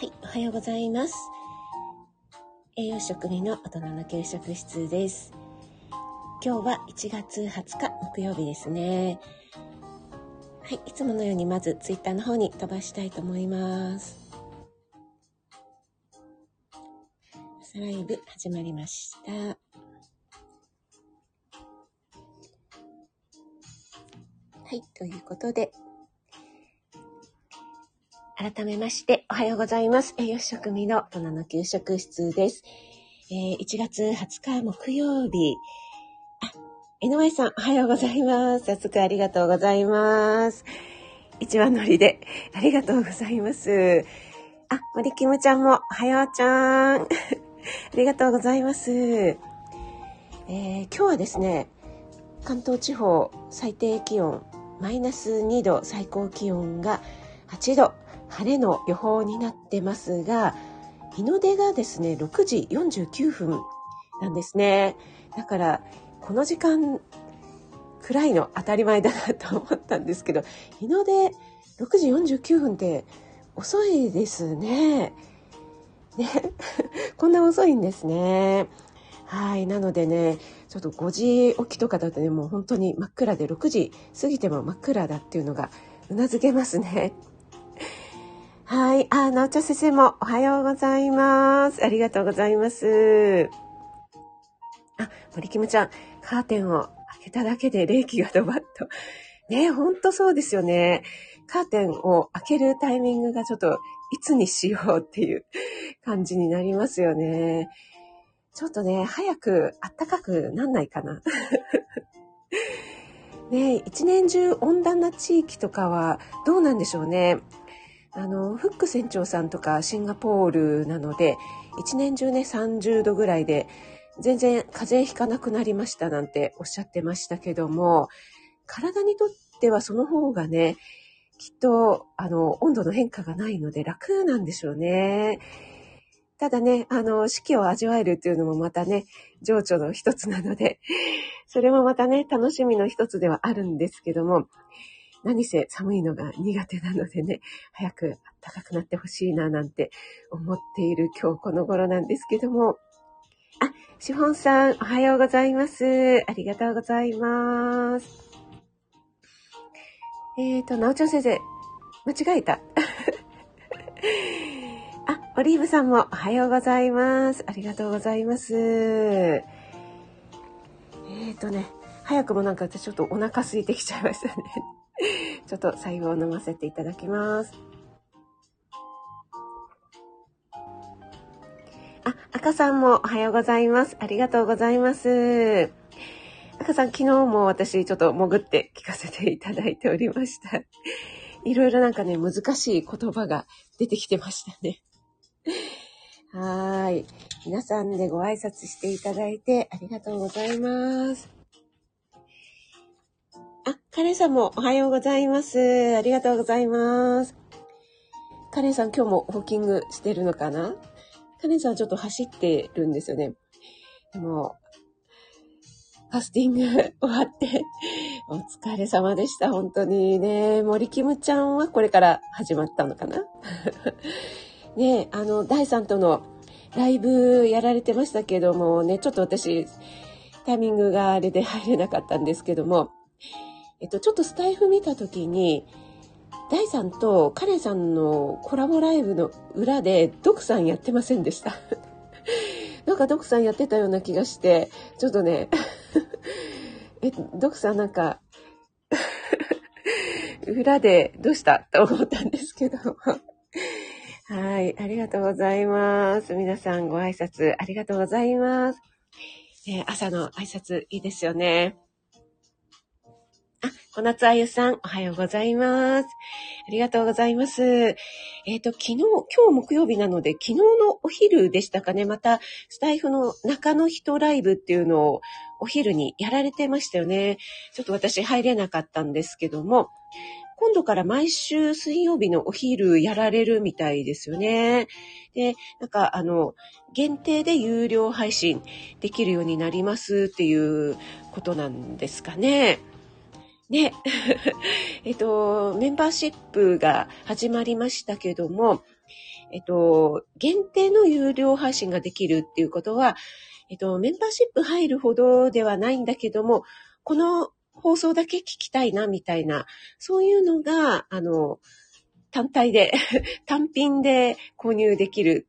はい、おはようございます。栄養食味の大人の給食室です。今日は1月20日木曜日ですね。はい、いつものようにまずツイッターの方に飛ばしたいと思います。朝ライブ始まりました。はい、ということで、改めまして、おはようございます。栄養士食味の大人の給食室です。えー1月20日木曜日。あ、井上さん、おはようございます。早速ありがとうございます。一番乗りで、ありがとうございます。あ、森キムちゃんも、おはようちゃん。ありがとうございます。えー今日はですね、関東地方最低気温マイナス2度、最高気温が8度、晴れの予報になってますが、日の出がですね、6時49分なんですね。だから、この時間くらいの当たり前だなと思ったんですけど、日の出6時49分って遅いですね。ね、こんな遅いんですね。はい。なのでね、ちょっと5時起きとかだとね、もう本当に真っ暗で6時過ぎても真っ暗だっていうのがうなずけますね。はい。あ、なおちゃん先生もおはようございます。ありがとうございます。あ、森キムちゃん、カーテンを開けただけで冷気がドバッと。ね、ほんとそうですよね。カーテンを開けるタイミングがちょっといつにしようっていう 感じになりますよね。ちょっとね、早く暖かくなんないかな。ね一年中温暖な地域とかはどうなんでしょうね。あの、フック船長さんとかシンガポールなので、一年中ね、30度ぐらいで、全然風邪ひかなくなりましたなんておっしゃってましたけども、体にとってはその方がね、きっと、あの、温度の変化がないので楽なんでしょうね。ただね、あの、四季を味わえるっていうのもまたね、情緒の一つなので、それもまたね、楽しみの一つではあるんですけども、何せ寒いのが苦手なのでね、早く暖かくなってほしいななんて思っている今日この頃なんですけども、あ、シフォンさん、おはようございます。ありがとうございます。えーと、なおちゃん先生、間違えた。あ、オリーブさんもおはようございます。ありがとうございます。えーとね、早くもなんか私ちょっとお腹空いてきちゃいましたね。ちょっと最後を飲ませていただきます。あ、赤さんもおはようございます。ありがとうございます。赤さん、昨日も私ちょっと潜って聞かせていただいておりました。いろいろなんかね、難しい言葉が出てきてましたね。はい。皆さんでご挨拶していただいてありがとうございます。カレンさんもおはようございます。ありがとうございます。カレンさん今日もウォーキングしてるのかな？カレンさんちょっと走ってるんですよね。でも、ファスティング終わって、お疲れ様でした。本当にね。森キムちゃんはこれから始まったのかな？ねあの、第3とのライブやられてましたけどもね、ちょっと私、タイミングがあれで入れなかったんですけども、えっと、ちょっとスタイフ見たときに、ダイさんとカレンさんのコラボライブの裏で、ドクさんやってませんでした。なんかドクさんやってたような気がして、ちょっとね、え、ドクさんなんか、裏でどうしたと思ったんですけど。はい、ありがとうございます。皆さんご挨拶ありがとうございます。ね、朝の挨拶いいですよね。小夏あゆさん、おはようございます。ありがとうございます。えっ、と、昨日、今日木曜日なので、昨日のお昼でしたかね、また、スタイフの中の人ライブっていうのをお昼にやられてましたよね。ちょっと私入れなかったんですけども、今度から毎週水曜日のお昼やられるみたいですよね。で、なんかあの、限定で有料配信できるようになりますっていうことなんですかね。ね。えっと、メンバーシップが始まりましたけども、えっと、限定の有料配信ができるっていうことは、えっと、メンバーシップ入るほどではないんだけども、この放送だけ聞きたいな、みたいな、そういうのが、あの、単体で 単品で購入できる、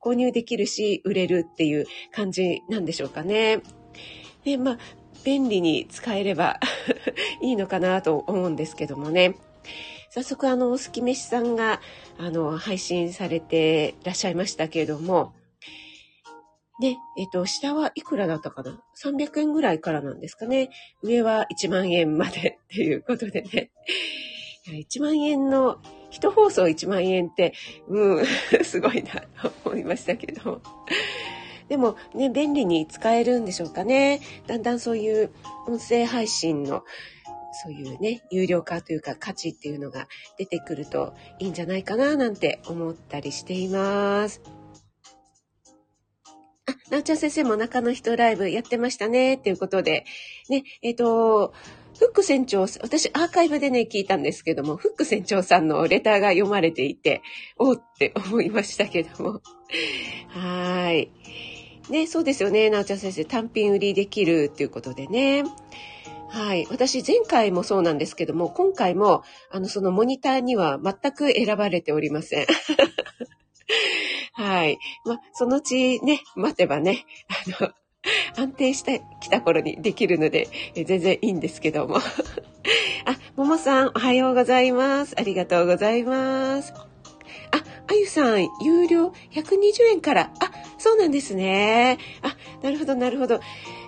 購入できるし、売れるっていう感じなんでしょうかね。で、まあ、便利に使えれば いいのかなと思うんですけどもね。早速、あの、おすきめしさんが、あの、配信されていらっしゃいましたけれども、で、えっと、下はいくらだったかな ?300 円ぐらいからなんですかね。上は1万円までっていうことでね。1万円の、一放送1万円って、うん、すごいなと思いましたけど。でもね、便利に使えるんでしょうかね。だんだんそういう音声配信のそういうね、有料化というか価値っていうのが出てくるといいんじゃないかななんて思ったりしています。あ、なおちゃん先生も中の人ライブやってましたね、っていうことで。ね、えっ、ー、と、フック船長、私アーカイブでね、聞いたんですけども、フック船長さんのレターが読まれていて、おって思いましたけども。はい。ね、そうですよね、なおちゃん先生、単品売りできるっていうことでね。はい。私、前回もそうなんですけども、今回も、あの、そのモニターには全く選ばれておりません。はい。ま、そのうちね、待てばね、あの、安定してきた頃にできるので、全然いいんですけども。あ、ももさん、おはようございます。ありがとうございます。あ、ゆさん、有料120円から。あ、そうなんですね。あ、なるほど、なるほど。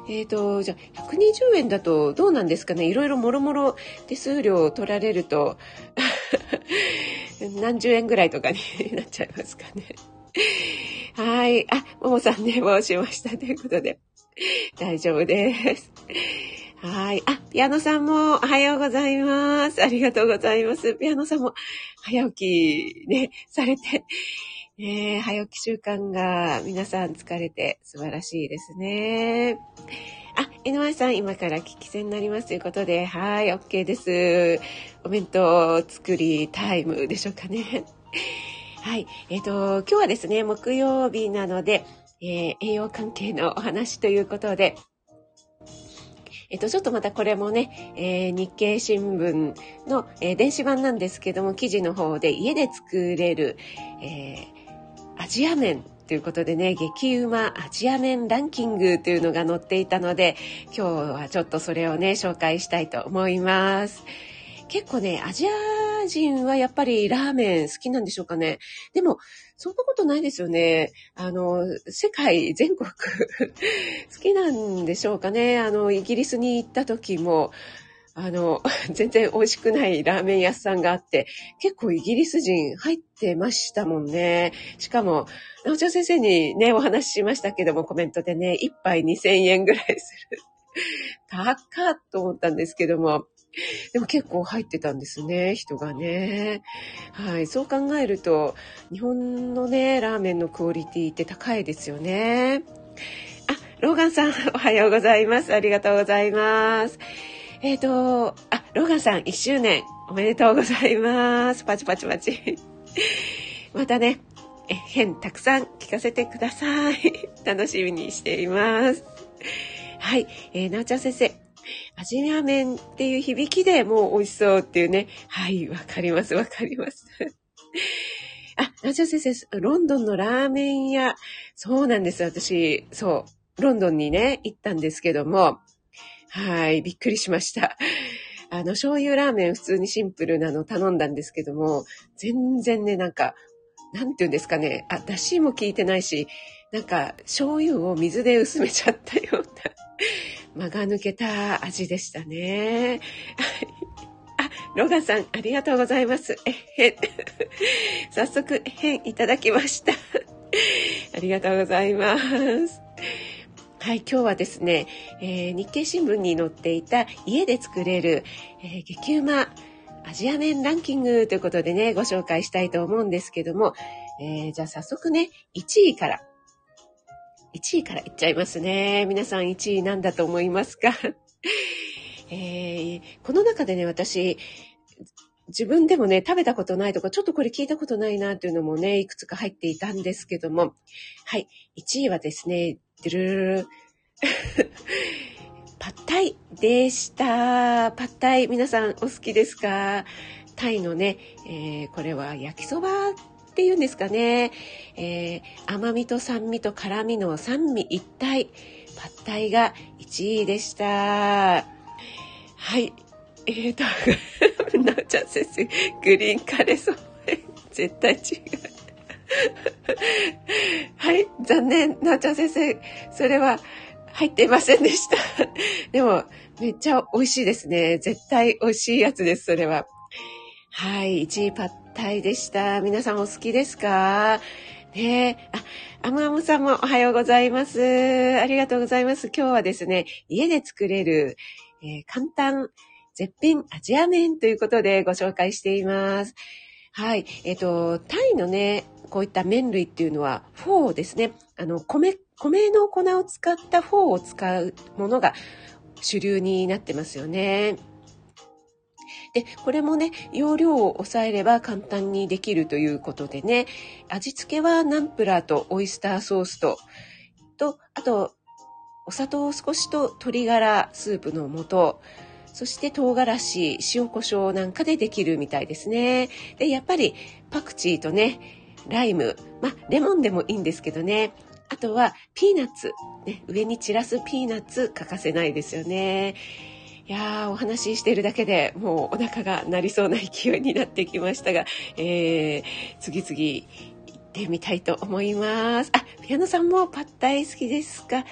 えっ、ー、と、じゃあ、120円だとどうなんですかねいろいろもろもろ手数料を取られると 何十円ぐらいとかになっちゃいますかね。はい。あ、ももさん寝坊しました。ということで、大丈夫です。はい。あ、ピアノさんもおはようございます。ありがとうございます。ピアノさんも早起きね、されて、ね早起き習慣が皆さん疲れて素晴らしいですね。あ、NY さん、今から聞き戦になりますということで、はい、OK です。お弁当作りタイムでしょうかね。はい、えっ、ー、と、今日はですね、木曜日なので、えー、栄養関係のお話ということで、えっと、ちょっとまたこれもね、えー、日経新聞の、えー、電子版なんですけども、記事の方で家で作れる、えアジア麺ということでね、激うまアジア麺ランキングというのが載っていたので、今日はちょっとそれをね、紹介したいと思います。結構ね、アジア人はやっぱりラーメン好きなんでしょうかね。でも、そんなことないですよね。あの、世界全国 好きなんでしょうかね。あの、イギリスに行った時も、あの、全然美味しくないラーメン屋さんがあって、結構イギリス人入ってましたもんね。しかも、なおちゃん先生にね、お話ししましたけども、コメントでね、一杯2000円ぐらいする。高っと思ったんですけども、でも結構入ってたんですね、人がね。はい、そう考えると、日本のね、ラーメンのクオリティって高いですよね。あ、ローガンさん、おはようございます。ありがとうございます。えっ、ー、と、あ、ローガンさん1周年おめでとうございます。パチパチパチ。またね、え、変たくさん聞かせてください。楽しみにしています。はい、えー、なおちゃん先生。味ラーメンっていう響きでもう美味しそうっていうね。はい、わかります、わかります。あ、なおちゃん先生、ロンドンのラーメン屋。そうなんです、私。そう。ロンドンにね、行ったんですけども、はい、びっくりしました。あの、醤油ラーメン普通にシンプルなの頼んだんですけども、全然ね、なんか、なんて言うんですかね、あ、だしも効いてないし、なんか、醤油を水で薄めちゃったような、間が抜けた味でしたね。あ、ロガさん、ありがとうございます。えへん。早速、へんいただきました。ありがとうございます。はい、今日はですね、えー、日経新聞に載っていた家で作れる、えー、激うまアジア麺ランキングということでね、ご紹介したいと思うんですけども、えー、じゃあ早速ね、1位から、1位からいっちゃいますね。皆さん1位なんだと思いますか？えー、この中でね、私、自分でもね、食べたことないとか、ちょっとこれ聞いたことないなっていうのもね、いくつか入っていたんですけども、はい、1位はですね、ドゥルルル パッタイでした。パッタイ、皆さんお好きですか？タイのね、えー、これは焼きそばっていうんですかね、えー、甘みと酸味と辛みの三味一体、パッタイが1位でした。はい。えーと、なおちゃん先生、グリーンカレーそう。絶対違う。はい、残念。なおちゃん先生、それは、入っていませんでした。でも、めっちゃ美味しいですね。絶対美味しいやつです、それは。はい、1位パッタイでした。皆さんお好きですか？ねえあ、アムアムさんもおはようございます。ありがとうございます。今日はですね、家で作れる、えー、簡単絶品アジア麺ということでご紹介しています。はい。えっ、ー、と、タイのね、こういった麺類っていうのは、フォーですね。あの、米、米の粉を使ったフォーを使うものが主流になってますよね。で、これもね、要領を押さえれば簡単にできるということでね、味付けはナンプラーとオイスターソースと、と、あと、お砂糖を少しと鶏ガラスープの素、そして唐辛子、塩コショウなんかでできるみたいですね。で、やっぱりパクチーとね、ライム、まあ、レモンでもいいんですけどね、あとはピーナッツ、ね、上に散らすピーナッツ欠かせないですよね。いやー、お話ししているだけでもうお腹が鳴りそうな勢いになってきましたが、えー、次々行ってみたいと思います。あ、ピアノさんもパッタイ好きですか？あ、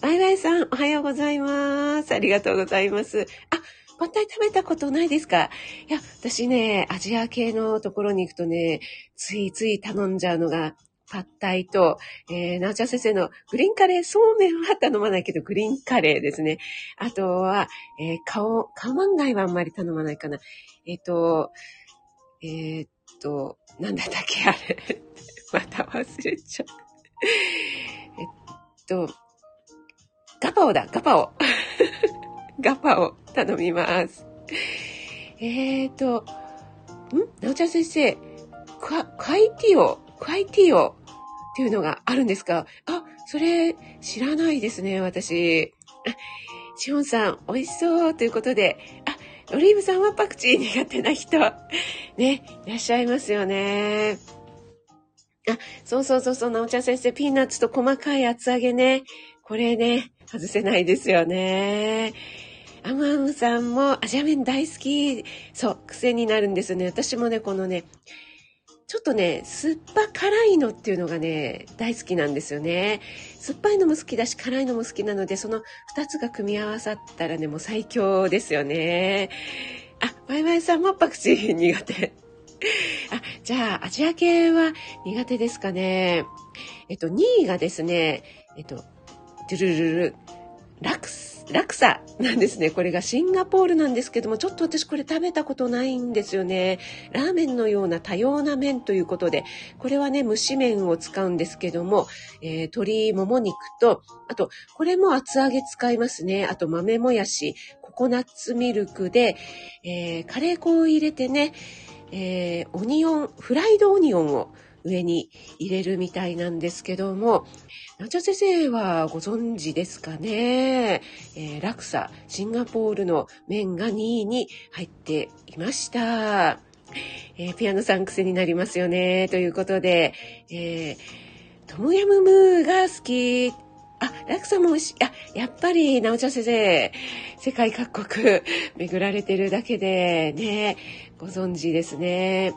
バイバイさん、おはようございます。ありがとうございます。あ、パッタイ食べたことないですか？いや、私ね、アジア系のところに行くとね、ついつい頼んじゃうのが、パッタイと、えー、なおちゃん先生のグリーンカレー、そうめんは頼まないけど、グリーンカレーですね。あとは、えー、顔、顔マンガイはあんまり頼まないかな。えっ、ー、と、えー、っと、なんだったっけ、あれ。また忘れちゃう。えっと、ガパオだ、ガパオ。ガパオ頼みます。えーと、ん？なおちゃん先生、クカイティオ、クワイティオっていうのがあるんですかあ、それ知らないですね、私。あ、シオンさん、美味しそうということで、あ、オリーブさんはパクチー苦手な人、ね、いらっしゃいますよね。あ、そうそうそうそう、なおちゃん先生、ピーナッツと細かい厚揚げね。これね、外せないですよね。アマンさんもアジア麺大好き。そう、癖になるんですね。私もね、このね、ちょっとね、酸っぱ辛いのっていうのがね、大好きなんですよね。酸っぱいのも好きだし、辛いのも好きなので、その2つが組み合わさったらね、もう最強ですよね。あ、ワイワイさんもパクチー苦手。あ、じゃあ、アジア系は苦手ですかね。えっと、2位がですね、えっと、ドゥルルル、ラクス、ラクサなんですね。これがシンガポールなんですけども、ちょっと私これ食べたことないんですよね。ラーメンのような多様な麺ということで、これはね、蒸し麺を使うんですけども、えー、鶏もも肉と、あと、これも厚揚げ使いますね。あと豆もやし、ココナッツミルクで、えー、カレー粉を入れてね、えー、オニオン、フライドオニオンを上に入れるみたいなんですけども、なちゃ先生はご存知ですかね、えー、ラクサ、シンガポールの麺が2位に入っていました。えー、ピアノさん癖になりますよね。ということで、えー、トムヤムムーが好き。あ、ラクサも美味しい。あ、やっぱり、なおちゃ先生、世界各国巡られてるだけでね、ご存知ですね。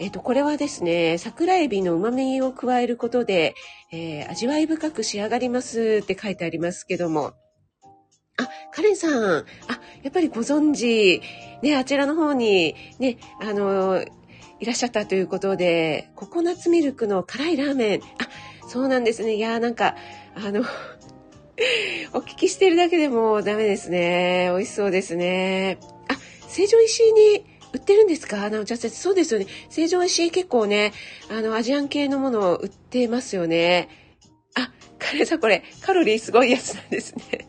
えっ、と、これはですね、桜エビの旨味を加えることで、えー、味わい深く仕上がりますって書いてありますけども。あ、カレンさん、あ、やっぱりご存知、ね、あちらの方に、ね、あの、いらっしゃったということで、ココナッツミルクの辛いラーメン。あ、そうなんですね。いやーなんか、あの、お聞きしてるだけでもダメですね。美味しそうですね。あ、成城石井に売ってるんですか？なお茶先生。そうですよね。成城石井結構ね、あの、アジアン系のものを売ってますよね。あ、カレーさんこれ、カロリーすごいやつなんですね。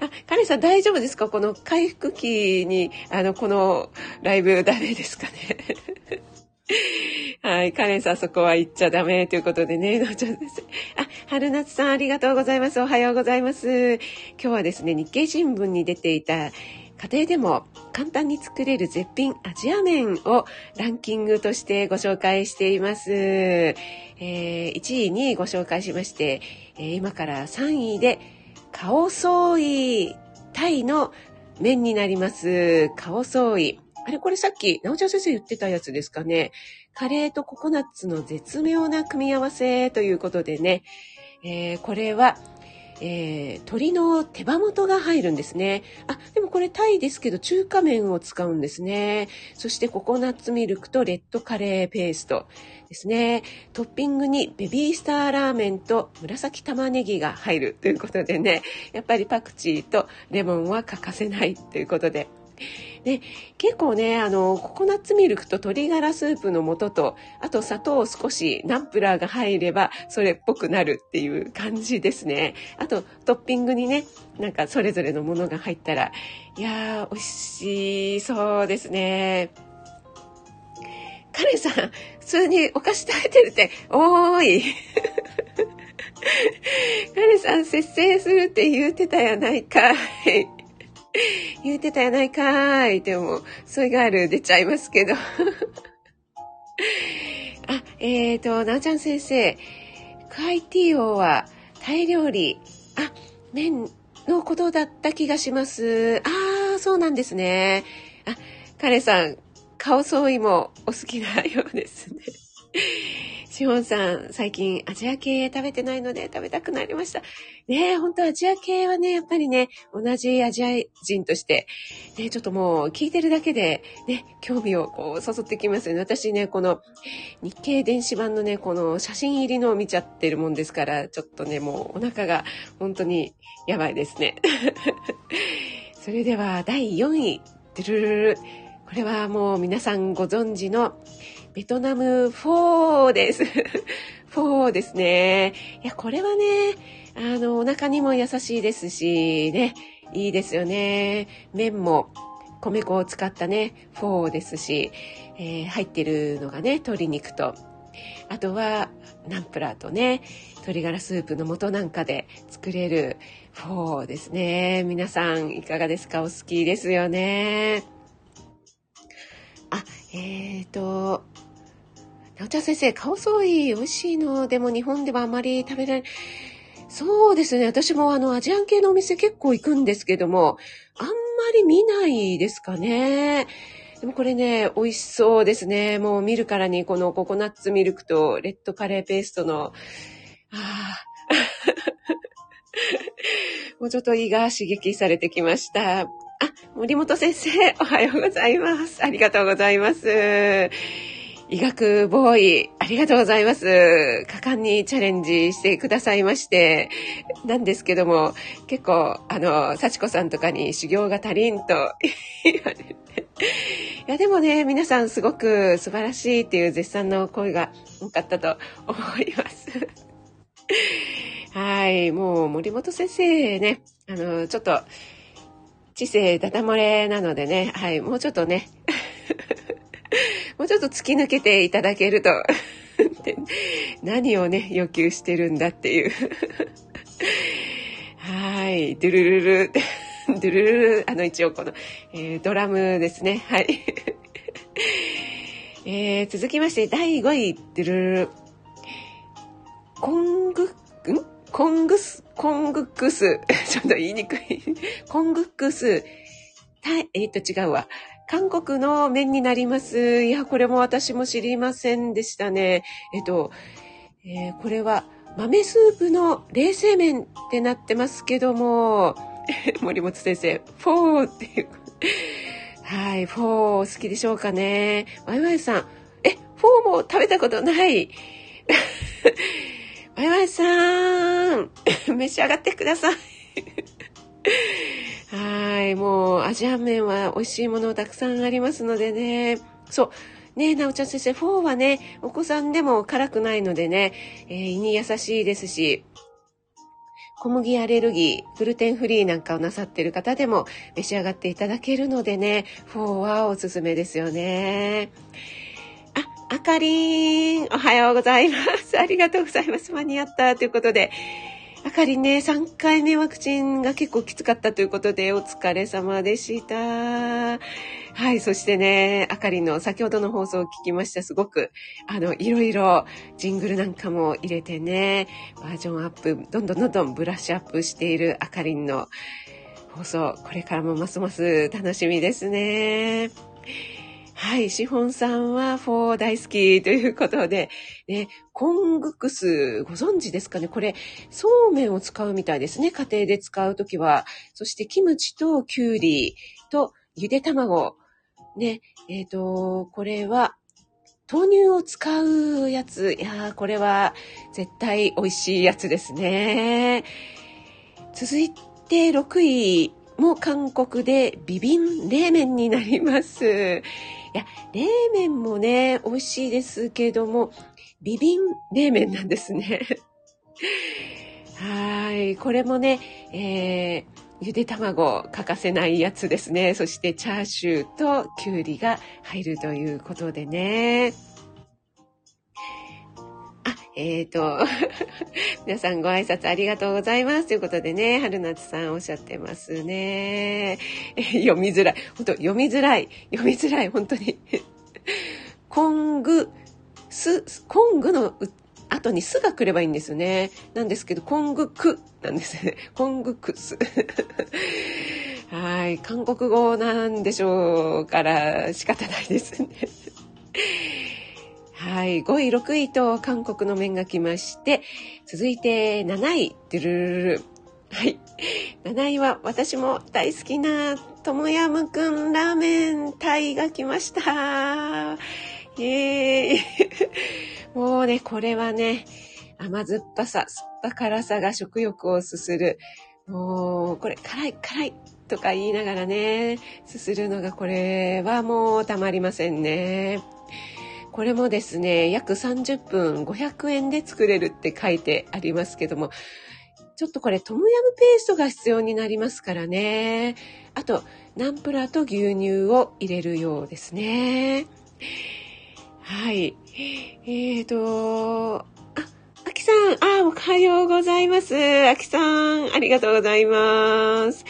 あ、カレンさん大丈夫ですか？この回復期に、あの、このライブダメですかね？はい。カレンさん、そこは行っちゃダメということでね、のちゃんです。あ、春夏さん、ありがとうございます。おはようございます。今日はですね、日経新聞に出ていた、家庭でも簡単に作れる絶品アジア麺をランキングとしてご紹介しています。えー、1位にご紹介しまして、えー、今から3位で、カオソーイ、タイの麺になります。カオソーイ。あれこれさっき、なおちゃん先生言ってたやつですかね。カレーとココナッツの絶妙な組み合わせということでね、えー、これはえー、鶏の手羽元が入るんですね。あ、でもこれタイですけど中華麺を使うんですね。そしてココナッツミルクとレッドカレーペーストですね。トッピングにベビースターラーメンと紫玉ねぎが入るということでね、やっぱりパクチーとレモンは欠かせないということで。で、結構ね、あの、ココナッツミルクと鶏ガラスープの素と、あと砂糖を少しナンプラーが入れば、それっぽくなるっていう感じですね。あと、トッピングにね、なんかそれぞれのものが入ったら、いやー、美味しそうですね。カレンさん、普通にお菓子食べてるって、おーい。カレンさん、節制するって言うてたやないかい。言うてたやないかーい。でも、ソイガール出ちゃいますけど。あ、えーと、なおちゃん先生、クアイティーオはタイ料理、あ、麺のことだった気がします。あー、そうなんですね。あ、カレさん、顔相違もお好きなようですね。シオンさん、最近アジア系食べてないので食べたくなりました。ねえ、ほんとアジア系はね、やっぱりね、同じアジア人として、ね、ちょっともう聞いてるだけで、ね、興味をこう誘ってきますよね。私ね、この日経電子版のね、この写真入りのを見ちゃってるもんですから、ちょっとね、もうお腹が本当にやばいですね。それでは第4位、ドゥルルル。これはもう皆さんご存知のベトナムフォーです。フォーですね。いや、これはね、あの、お腹にも優しいですし、ね、いいですよね。麺も米粉を使ったね、フォーですし、えー、入ってるのがね、鶏肉と、あとはナンプラーとね、鶏ガラスープの素なんかで作れるフォーですね。皆さんいかがですか？お好きですよね。あ、えーと、おちゃ先生、顔そい美味しいの。でも日本ではあまり食べられ。そうですね。私もあの、アジアン系のお店結構行くんですけども、あんまり見ないですかね。でもこれね、美味しそうですね。もう見るからにこのココナッツミルクとレッドカレーペーストの、ああ、もうちょっと胃が刺激されてきました。あ、森本先生、おはようございます。ありがとうございます。医学ボーイ、ありがとうございます。果敢にチャレンジしてくださいまして、なんですけども、結構、あの、幸子さんとかに修行が足りんと言われて。いや、でもね、皆さんすごく素晴らしいっていう絶賛の声が多かったと思います。はい、もう森本先生ね、あの、ちょっと、知性ダダ漏れなのでね、はい、もうちょっとね、もうちょっと突き抜けていただけると 何をね、要求してるんだっていう はい、ドゥルルル、ドゥルルル、あの一応この、えー、ドラムですね。はい。えー、続きまして、第5位、ドゥルルル。コング、ん？コングス、コングックス。ちょっと言いにくい。コングックス。たえっ、と違うわ。韓国の麺になります。いや、これも私も知りませんでしたね。えっと、えー、これは豆スープの冷製麺ってなってますけども、森本先生、フォーっていう。はい、フォー好きでしょうかね。ワイワイさん、え、フォーも食べたことない。ワイワイさん、召し上がってください。はい。もう、アジアン麺は美味しいものたくさんありますのでね。そう。ねなおちゃん先生、フォーはね、お子さんでも辛くないのでね、えー、胃に優しいですし、小麦アレルギー、グルテンフリーなんかをなさってる方でも召し上がっていただけるのでね、フォーはおすすめですよね。あ、あかりん、おはようございます。ありがとうございます。間に合ったということで、あかりね、3回目ワクチンが結構きつかったということで、お疲れ様でした。はい、そしてね、あかりの先ほどの放送を聞きました。すごく、あの、いろいろジングルなんかも入れてね、バージョンアップ、どんどんどんどんブラッシュアップしているあかりんの放送、これからもますます楽しみですね。はい、シフォンさんはフォー大好きということで、ね、コングクスご存知ですかね？これ、そうめんを使うみたいですね。家庭で使うときは。そしてキムチとキュウリとゆで卵。ね、えっ、ー、と、これは豆乳を使うやつ。いや、これは絶対美味しいやつですね。続いて6位も韓国でビビン冷麺になります。いや、冷麺もね、美味しいですけども、ビビン冷麺なんですね。はい。これもね、えー、ゆで卵欠かせないやつですね。そしてチャーシューときゅうりが入るということでね。えっ、ー、と、皆さんご挨拶ありがとうございます。ということでね、春夏さんおっしゃってますね。読みづらい。本当読みづらい。読みづらい。本当に。コング、ス、コングの後にスが来ればいいんですよね。なんですけど、コングクなんですね。コングクス。はい。韓国語なんでしょうから仕方ないですね。はい。5位、6位と韓国の麺が来まして、続いて7位、ドゥルルル。はい。7位は私も大好きなトムヤムくんラーメンタイが来ました。イエーイ。もうね、これはね、甘酸っぱさ、酸っぱ辛さが食欲をすする。もう、これ、辛い、辛いとか言いながらね、すするのがこれはもうたまりませんね。これもですね、約30分500円で作れるって書いてありますけども、ちょっとこれトムヤムペーストが必要になりますからね。あと、ナンプラーと牛乳を入れるようですね。はい。えーと、あきさん、あ、おはようございます。あきさん、ありがとうございます。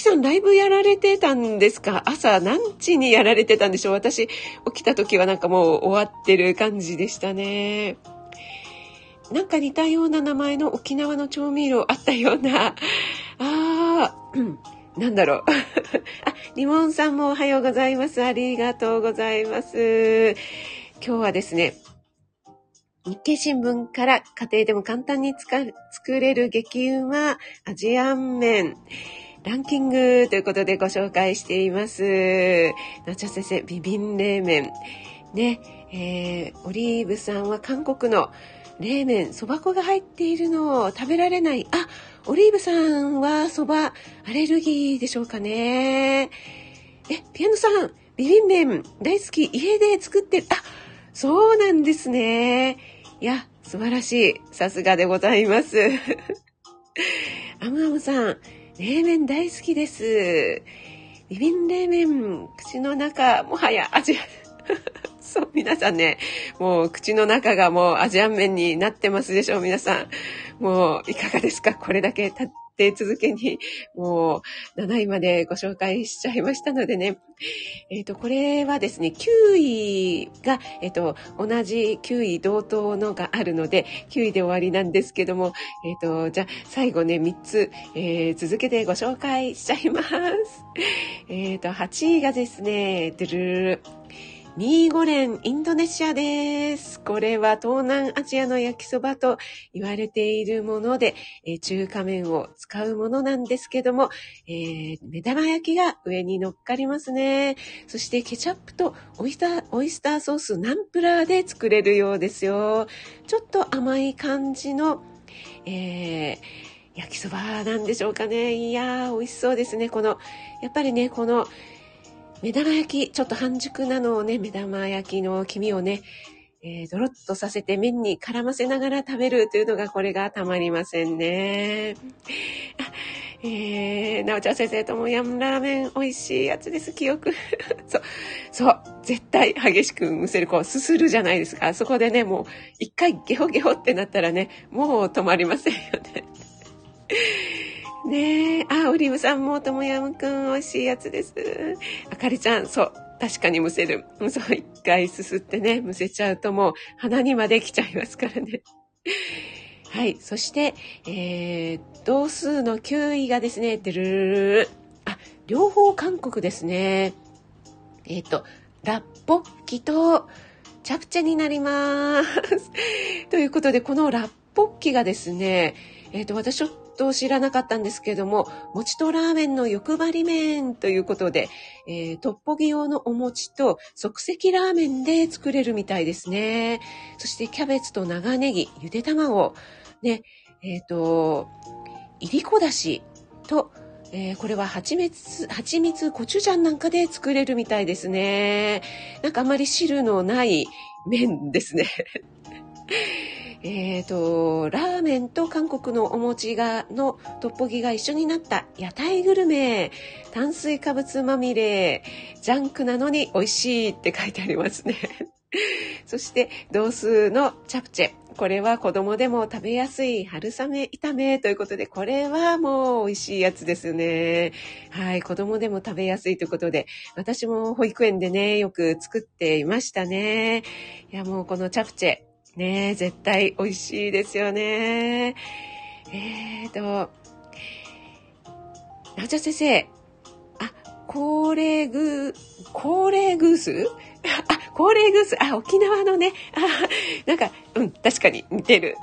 さん、ライブやられてたんですか？朝何時にやられてたんでしょう？私、起きた時はなんかもう終わってる感じでしたね。なんか似たような名前の沖縄の調味料あったような。ああ、なんだろう。あ、リモンさんもおはようございます。ありがとうございます。今日はですね、日経新聞から家庭でも簡単に作れる激うまアジアン麺。ランキングということでご紹介しています。なちゃ先生、ビビン冷麺。ね、えー、オリーブさんは韓国の冷麺、蕎麦粉が入っているのを食べられない。あ、オリーブさんは蕎麦アレルギーでしょうかね。え、ピアノさん、ビビン麺大好き、家で作ってる。あ、そうなんですね。いや、素晴らしい。さすがでございます。アムアムさん、冷麺大好きです。ビビン冷麺、口の中、もはやアジア、そう、皆さんね、もう口の中がもうアジアン麺になってますでしょう、皆さん。もう、いかがですか？これだけたて続けに、もう7位までご紹介しちゃいましたのでね。えっ、ー、と、これはですね、9位が、えっ、ー、と、同じ9位同等のがあるので、9位で終わりなんですけども、えっ、ー、と、じゃあ最後ね、3つ、えー、続けてご紹介しちゃいます。えっ、と、8位がですね、ドゥルルル。ミーゴレン、インドネシアです。これは東南アジアの焼きそばと言われているもので、え、中華麺を使うものなんですけども、えー、目玉焼きが上に乗っかりますね。そしてケチャップとオイスター、オイスターソース、ナンプラーで作れるようですよ。ちょっと甘い感じの、えー、焼きそばなんでしょうかね。いやー、美味しそうですね。この、やっぱりね、この、目玉焼き、ちょっと半熟なのをね、目玉焼きの黄身をね、えー、ドロッとさせて麺に絡ませながら食べるというのがこれがたまりませんね。えー、なおちゃん先生ともやんラーメン美味しいやつです、記憶。そう、そう、絶対激しくむせる、こう、すするじゃないですか。そこでね、もう、一回ゲホゲホってなったらね、もう止まりませんよね。ねえ、あ、オリーブさんもともやむくん美味しいやつです。あかりちゃん、そう、確かにむせる。そう、一回すすってね、むせちゃうともう鼻にまで来ちゃいますからね。はい。そして、えー、同数の9位がですね、てるるるあ、両方韓国ですね。えっ、ー、と、ラッポッキとチャプチェになります。ということで、このラッポッキがですね、えっ、ー、と、私ちょっと知らなかったんですけども、餅とラーメンの欲張り麺ということで、えー、トッポギ用のお餅と即席ラーメンで作れるみたいですね。そしてキャベツと長ネギ、ゆで卵、で、えっ、ー、と、いりこだしと、えー、これは蜂蜜、蜂蜜、コチュジャンなんかで作れるみたいですね。なんかあまり汁のない麺ですね。えっと、ラーメンと韓国のお餅が、のトッポギが一緒になった屋台グルメ、炭水化物まみれ、ジャンクなのに美味しいって書いてありますね。そして、同数のチャプチェ。これは子供でも食べやすい春雨炒めということで、これはもう美味しいやつですね。はい、子供でも食べやすいということで、私も保育園でね、よく作っていましたね。いや、もうこのチャプチェ、ね、絶対美味しいですよね。えーと、なおちゃん先生、あ、高齢グー、高齢グース？あ、高齢グース。あ、沖縄のね。あ、なんか、うん、確かに似てる。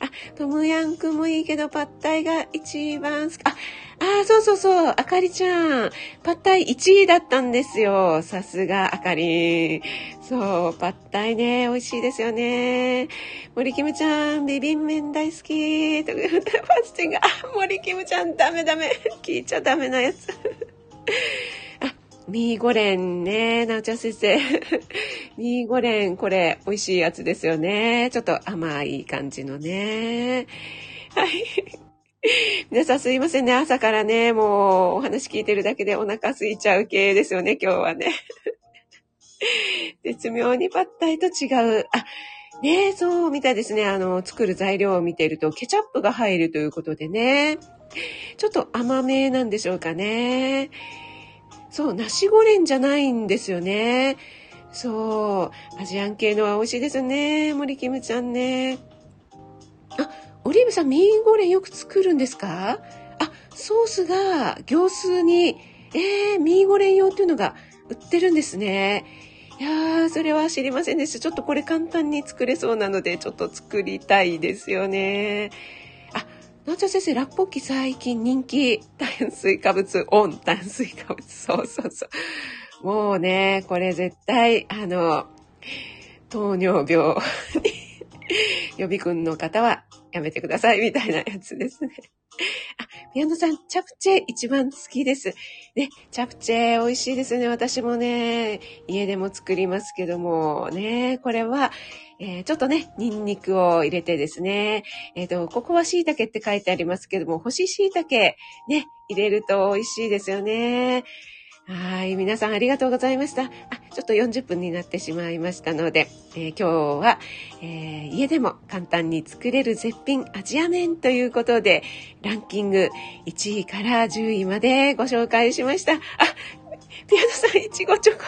あ、トムヤンクもいいけど、パッタイが一番好き。あ、あ、そうそうそう、あかりちゃん。パッタイ1位だったんですよ。さすが、あかり。そう、パッタイね、美味しいですよね。森キムちゃん、ビビン麺大好き。とか、ファスティング、あ、森キムちゃん、ダメダメ。聞いちゃダメなやつ。あミーゴレンね、なおちゃん先生。ミーゴレン、これ、美味しいやつですよね。ちょっと甘い感じのね。はい。皆さんすいませんね。朝からね、もうお話聞いてるだけでお腹空いちゃう系ですよね、今日はね。絶妙にパッタイと違う。あ、ねそうみたいですね。あの、作る材料を見てると、ケチャップが入るということでね。ちょっと甘めなんでしょうかね。そう、ナシゴレンじゃないんですよね。そう、アジアン系のは美味しいですね。森キムちゃんね。あ、オリーブさん、ミーゴレンよく作るんですか？あ、ソースが行数に、えー、ミーゴレン用っていうのが売ってるんですね。いやー、それは知りませんでした。ちょっとこれ簡単に作れそうなので、ちょっと作りたいですよね。あなおちゃ先生、ラッポッキ最近人気、炭水化物オン、炭水化物、そうそうそう。もうね、これ絶対、あの、糖尿病に 予備軍の方はやめてください、みたいなやつですね。あ、ピアノさん、チャプチェ一番好きです。ね、チャプチェ美味しいですね。私もね、家でも作りますけども、ね、これは、えー、ちょっとね、ニンニクを入れてですね、えっ、ー、と、ここは椎茸って書いてありますけども、干し椎茸、ね、入れると美味しいですよね。はい。皆さんありがとうございました。あ、ちょっと40分になってしまいましたので、えー、今日は、えー、家でも簡単に作れる絶品アジア麺ということで、ランキング1位から10位までご紹介しました。あ、ピアノさん、いちごチョコ。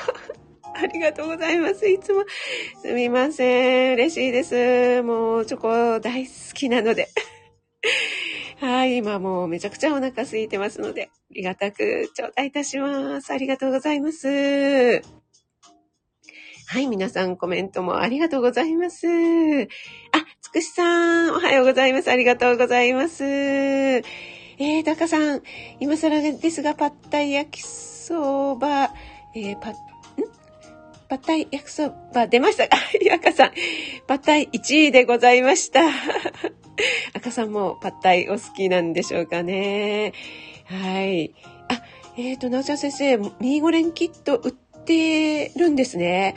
ありがとうございます。いつも。すみません。嬉しいです。もう、チョコ大好きなので。はい、今もうめちゃくちゃお腹空いてますので、ありがたく頂戴いたします。ありがとうございます。はい、皆さんコメントもありがとうございます。あ、つくしさん、おはようございます。ありがとうございます。えー、たかさん、今更ですが、パッタイ焼きそば、えー、パッ、んパッタイ焼きそば出ました。あ、やかさん、パッタイ1位でございました。赤さんもパッタイお好きなんでしょうかね。はい。あ、えっ、ー、と、なおちゃん先生、ミーゴレンキット売ってるんですね。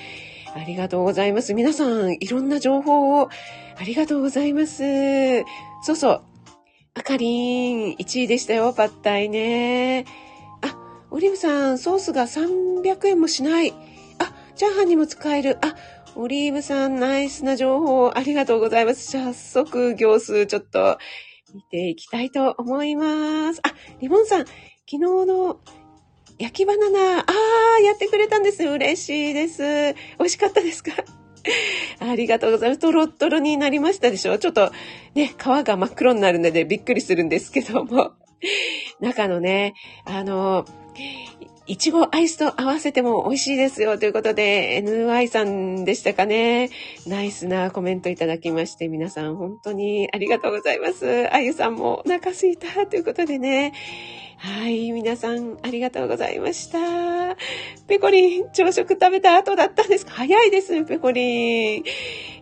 ありがとうございます。皆さん、いろんな情報をありがとうございます。そうそう。あかりん、1位でしたよ、パッタイね。あ、オリーブさん、ソースが300円もしない。チャーハンにも使える。あ、オリーブさん、ナイスな情報ありがとうございます。早速、行数ちょっと見ていきたいと思います。あ、リモンさん、昨日の焼きバナナ、あー、やってくれたんです。嬉しいです。美味しかったですか？ありがとうございます。トロットロになりましたでしょちょっとね、皮が真っ黒になるのでびっくりするんですけども。中のね、あの、いちごアイスと合わせても美味しいですよということで、NY さんでしたかね。ナイスなコメントいただきまして、皆さん本当にありがとうございます。あゆさんもお腹すいたということでね。はい、皆さんありがとうございました。ペコリン、朝食食べた後だったんですか？早いですね、ペコリン。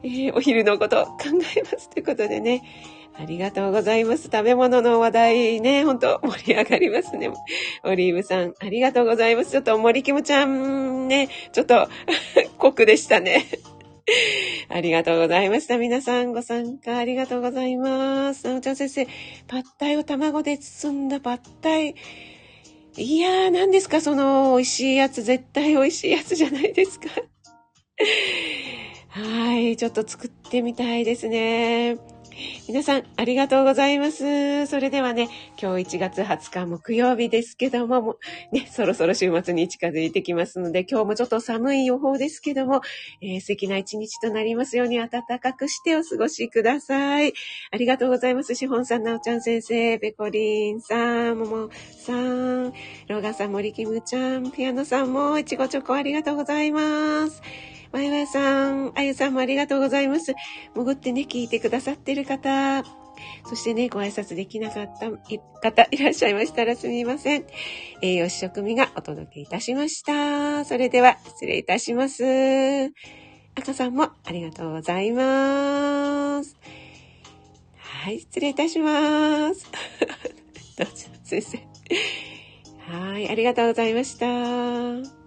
えー、お昼のこと考えます。ということでね。ありがとうございます。食べ物の話題ね、ほんと盛り上がりますね。オリーブさん、ありがとうございます。ちょっと森キムちゃんね、ちょっと 酷でしたね。ありがとうございました。皆さんご参加ありがとうございます。なおちゃん先生、パッタイを卵で包んだパッタイ。いやー、何ですか？その美味しいやつ。絶対美味しいやつじゃないですか。はい、ちょっと作ってみたいですね。皆さん、ありがとうございます。それではね、今日1月20日木曜日ですけども、もね、そろそろ週末に近づいてきますので、今日もちょっと寒い予報ですけども、えー、素敵な一日となりますように暖かくしてお過ごしください。ありがとうございます。しほんさん、なおちゃん先生、ペコリンさん、ももさん、ローガンさん、森キムちゃん、ピアノさんも、いちごチョコありがとうございます。わいわいさん、あゆさんもありがとうございます。潜ってね、聞いてくださってる方、そしてね、ご挨拶できなかった方いらっしゃいましたらすみません。栄養士食味がお届けいたしました。それでは、失礼いたします。赤さんもありがとうございます。はい、失礼いたします。どうぞ、先生。はい、ありがとうございました。